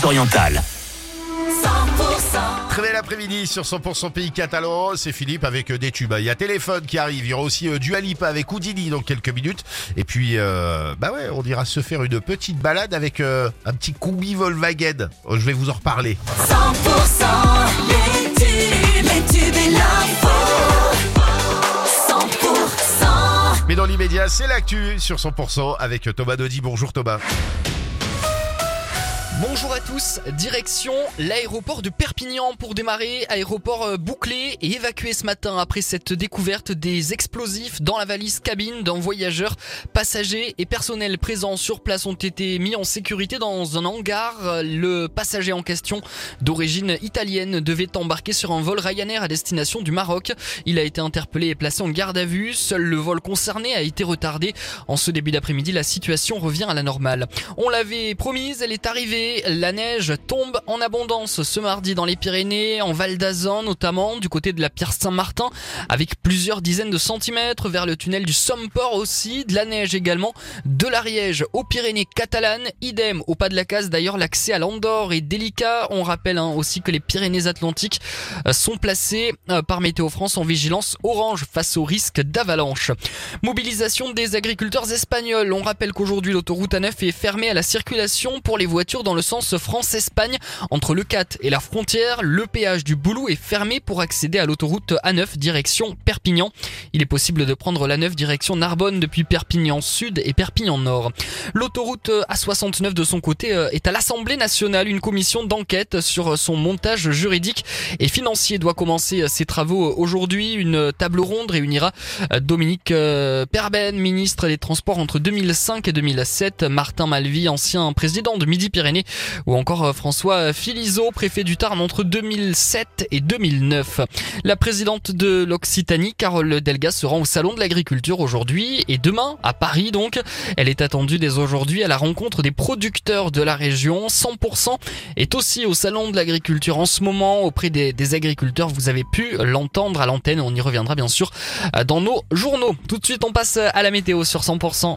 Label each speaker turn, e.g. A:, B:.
A: Pyrénées-Orientales.
B: Très bel après-midi sur 100% Pays Catalan, c'est Philippe avec euh, des tubes. Il y a téléphone qui arrive, il y aura aussi euh, du Alipa avec Houdini dans quelques minutes. Et puis, euh, bah ouais, on ira se faire une petite balade avec euh, un petit combi Volkswagen. Oh, je vais vous en reparler.
C: 100% les tubes, les tubes et l'info. 100%
B: Mais dans l'immédiat, c'est l'actu sur 100% avec Thomas Dodi. Bonjour Thomas.
D: Bonjour à tous, direction l'aéroport de Perpignan pour démarrer, aéroport euh, bouclé et évacué ce matin après cette découverte des explosifs dans la valise cabine d'un voyageur. Passagers et personnel présents sur place ont été mis en sécurité dans un hangar. Le passager en question, d'origine italienne, devait embarquer sur un vol Ryanair à destination du Maroc. Il a été interpellé et placé en garde à vue. Seul le vol concerné a été retardé. En ce début d'après-midi, la situation revient à la normale. On l'avait promise, elle est arrivée. La neige tombe en abondance ce mardi dans les Pyrénées, en Val d'Azan notamment, du côté de la Pierre Saint-Martin, avec plusieurs dizaines de centimètres vers le tunnel du Somport aussi, de la neige également, de l'Ariège aux Pyrénées catalanes, idem au pas de la case d'ailleurs l'accès à l'Andorre est délicat. On rappelle hein, aussi que les Pyrénées-Atlantiques euh, sont placées euh, par Météo France en vigilance orange face au risque d'avalanche. Mobilisation des agriculteurs espagnols. On rappelle qu'aujourd'hui l'autoroute A9 est fermée à la circulation pour les voitures dans le sens France-Espagne entre le 4 et la frontière. Le péage du Boulou est fermé pour accéder à l'autoroute A9 direction Perpignan. Il est possible de prendre l'A9 direction Narbonne depuis Perpignan Sud et Perpignan Nord. L'autoroute A69 de son côté euh, est à l'Assemblée nationale. Une commission d'enquête sur son montage juridique et financier doit commencer ses travaux aujourd'hui. Une table ronde réunira euh, Dominique euh, Perben, ministre des Transports entre 2005 et 2007, Martin Malvy, ancien président de Midi-Pyrénées, ou encore euh, François Philiseau, préfet du Tarn entre 2007 et 2009. La présidente de l'Occitanie, Carole Delga, se rend au Salon de l'Agriculture aujourd'hui et demain à Paris donc. Elle est attendue dès aujourd'hui à la rencontre des producteurs de la région. 100% est aussi au Salon de l'Agriculture en ce moment auprès des, des agriculteurs. Vous avez pu l'entendre à l'antenne. On y reviendra bien sûr euh, dans nos journaux. Tout de suite, on passe à la météo sur 100%.